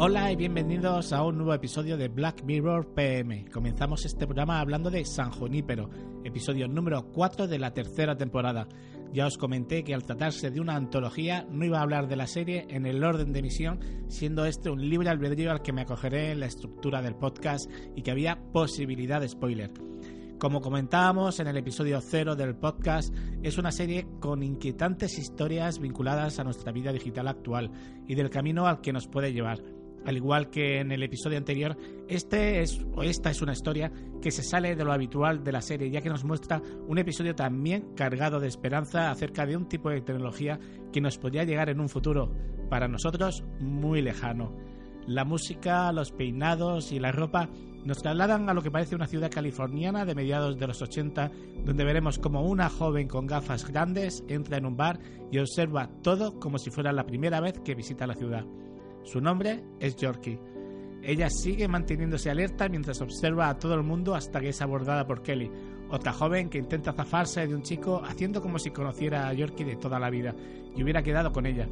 Hola y bienvenidos a un nuevo episodio de Black Mirror PM. Comenzamos este programa hablando de San Junípero, episodio número 4 de la tercera temporada. Ya os comenté que al tratarse de una antología no iba a hablar de la serie en el orden de emisión, siendo este un libre albedrío al que me acogeré en la estructura del podcast y que había posibilidad de spoiler. Como comentábamos en el episodio 0 del podcast, es una serie con inquietantes historias vinculadas a nuestra vida digital actual y del camino al que nos puede llevar al igual que en el episodio anterior, este es, o esta es una historia que se sale de lo habitual de la serie, ya que nos muestra un episodio también cargado de esperanza acerca de un tipo de tecnología que nos podría llegar en un futuro, para nosotros, muy lejano. La música, los peinados y la ropa nos trasladan a lo que parece una ciudad californiana de mediados de los 80, donde veremos como una joven con gafas grandes entra en un bar y observa todo como si fuera la primera vez que visita la ciudad. Su nombre es Yorkie. Ella sigue manteniéndose alerta mientras observa a todo el mundo hasta que es abordada por Kelly, otra joven que intenta zafarse de un chico haciendo como si conociera a Yorkie de toda la vida y hubiera quedado con ella.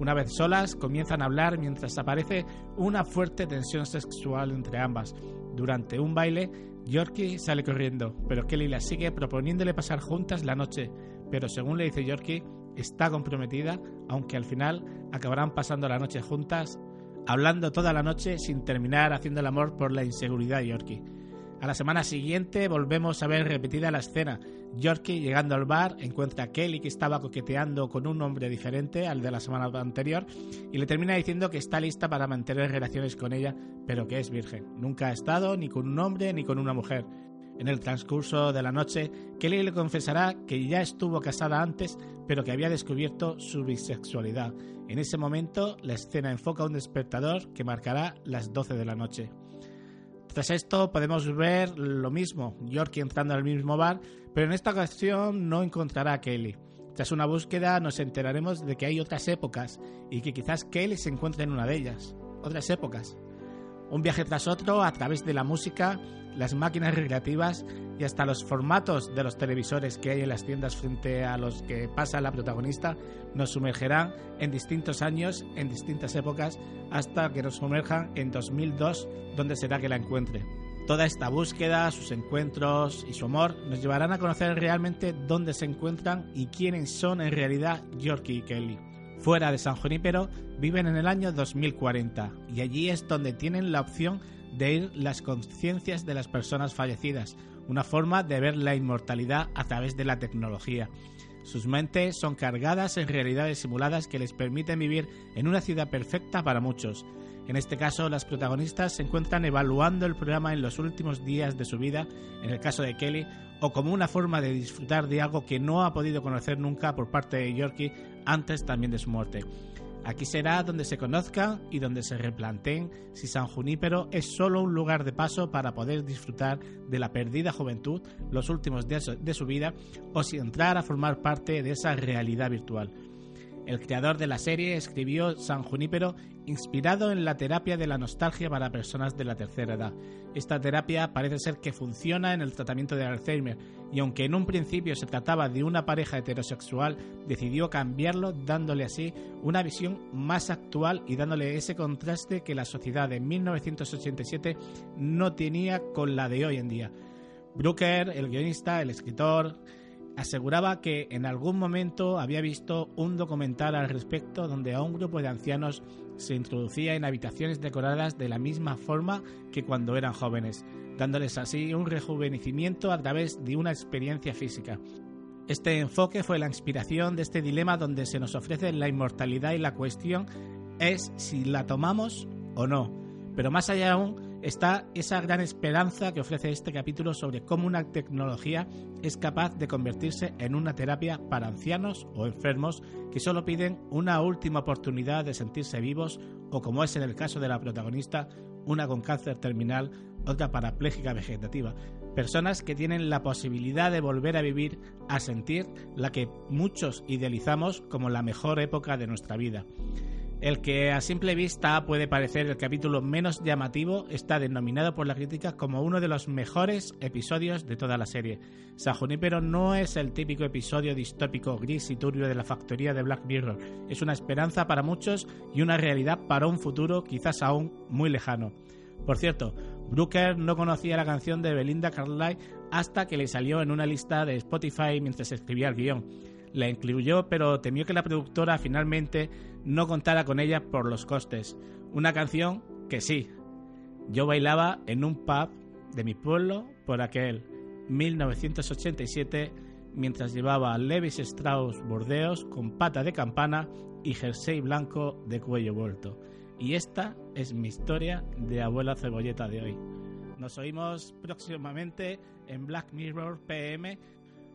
Una vez solas, comienzan a hablar mientras aparece una fuerte tensión sexual entre ambas. Durante un baile, Yorkie sale corriendo, pero Kelly la sigue proponiéndole pasar juntas la noche, pero según le dice Yorkie, está comprometida, aunque al final acabarán pasando la noche juntas, hablando toda la noche sin terminar haciendo el amor por la inseguridad de Yorkie. A la semana siguiente volvemos a ver repetida la escena. Yorkie, llegando al bar, encuentra a Kelly que estaba coqueteando con un hombre diferente al de la semana anterior y le termina diciendo que está lista para mantener relaciones con ella, pero que es virgen. Nunca ha estado ni con un hombre ni con una mujer. En el transcurso de la noche, Kelly le confesará que ya estuvo casada antes, pero que había descubierto su bisexualidad. En ese momento, la escena enfoca un despertador que marcará las 12 de la noche. Tras esto podemos ver lo mismo, Yorkie entrando al mismo bar, pero en esta ocasión no encontrará a Kelly. Tras una búsqueda nos enteraremos de que hay otras épocas y que quizás Kelly se encuentre en una de ellas. Otras épocas. Un viaje tras otro a través de la música, las máquinas recreativas y hasta los formatos de los televisores que hay en las tiendas frente a los que pasa la protagonista nos sumergerán en distintos años, en distintas épocas, hasta que nos sumerjan en 2002, donde será que la encuentre. Toda esta búsqueda, sus encuentros y su amor nos llevarán a conocer realmente dónde se encuentran y quiénes son en realidad Yorkie y Kelly. Fuera de San Junípero viven en el año 2040 y allí es donde tienen la opción de ir las conciencias de las personas fallecidas, una forma de ver la inmortalidad a través de la tecnología. Sus mentes son cargadas en realidades simuladas que les permiten vivir en una ciudad perfecta para muchos. En este caso, las protagonistas se encuentran evaluando el programa en los últimos días de su vida, en el caso de Kelly, o como una forma de disfrutar de algo que no ha podido conocer nunca por parte de Yorkie antes también de su muerte. Aquí será donde se conozcan y donde se replanteen si San Junípero es solo un lugar de paso para poder disfrutar de la perdida juventud los últimos días de su vida o si entrar a formar parte de esa realidad virtual. El creador de la serie escribió San Junípero inspirado en la terapia de la nostalgia para personas de la tercera edad. Esta terapia parece ser que funciona en el tratamiento de Alzheimer y aunque en un principio se trataba de una pareja heterosexual, decidió cambiarlo dándole así una visión más actual y dándole ese contraste que la sociedad de 1987 no tenía con la de hoy en día. Brooker, el guionista, el escritor, aseguraba que en algún momento había visto un documental al respecto donde a un grupo de ancianos se introducía en habitaciones decoradas de la misma forma que cuando eran jóvenes, dándoles así un rejuvenecimiento a través de una experiencia física. Este enfoque fue la inspiración de este dilema donde se nos ofrece la inmortalidad y la cuestión es si la tomamos o no. Pero más allá aún, está esa gran esperanza que ofrece este capítulo sobre cómo una tecnología es capaz de convertirse en una terapia para ancianos o enfermos que solo piden una última oportunidad de sentirse vivos o como es en el caso de la protagonista, una con cáncer terminal, otra parapléjica vegetativa. Personas que tienen la posibilidad de volver a vivir, a sentir la que muchos idealizamos como la mejor época de nuestra vida. El que a simple vista puede parecer el capítulo menos llamativo está denominado por la crítica como uno de los mejores episodios de toda la serie. San Junípero no es el típico episodio distópico gris y turbio de la factoría de Black Mirror, es una esperanza para muchos y una realidad para un futuro quizás aún muy lejano. Por cierto, Brooker no conocía la canción de Belinda Carlisle hasta que le salió en una lista de Spotify mientras escribía el guion la incluyó, pero temió que la productora finalmente no contara con ella por los costes. Una canción que sí. Yo bailaba en un pub de mi pueblo por aquel 1987 mientras llevaba Levis Strauss bordeos con pata de campana y jersey blanco de cuello vuelto. Y esta es mi historia de abuela cebolleta de hoy. Nos oímos próximamente en Black Mirror PM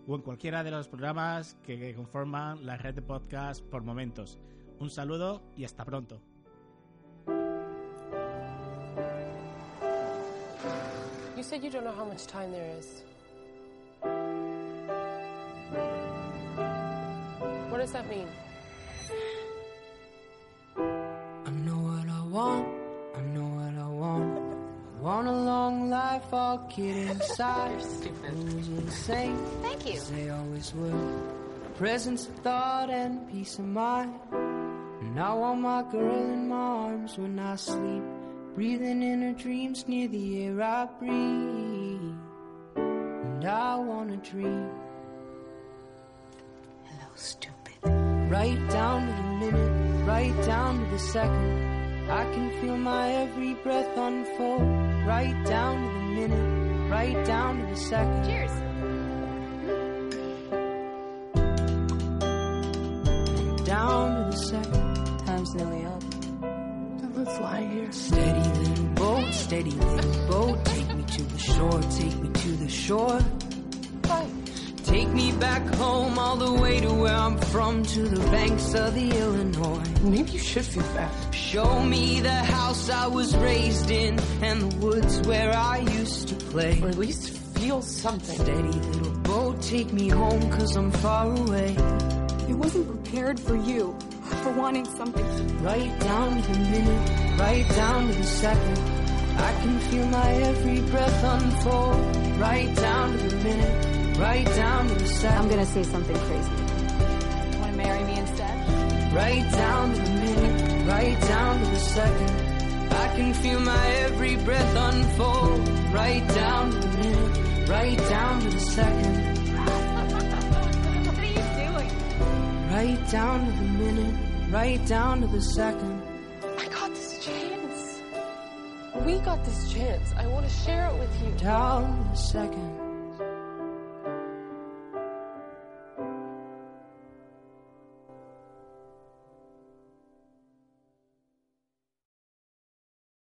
o en cualquiera de los programas que conforman la red de podcast por momentos. Un saludo y hasta pronto. You said you don't know how much time there is. What does that mean? Kid inside. Stupid. Insane? Thank you. they always will. Presence of thought and peace of mind. And I want my girl in my arms when I sleep. Breathing in her dreams near the air I breathe. And I wanna dream. Hello, stupid. Right down to the minute, right down to the second. I can feel my every breath unfold. Right down to the minute, right down to the second. Cheers. Down to the second. Time's nearly up. Let's lie here. Steady little boat, steady little boat. Take me to the shore, take me to the shore. Me back home, all the way to where I'm from, to the banks of the Illinois. Maybe you should feel bad. Show me the house I was raised in, and the woods where I used to play. Or at least feel something. Steady little boat, take me home, cause I'm far away. It wasn't prepared for you, for wanting something. Right down to the minute, right down to the second. I can feel my every breath unfold. Right down to the minute, right down to the second. I'm gonna say something crazy. Wanna marry me instead? Right down to the minute, right down to the second. I can feel my every breath unfold. Right down to the minute, right down to the second. What are you doing? Right down to the minute, right down to the second. I got this chance. We got this chance. I want to share it with you. Down to the second.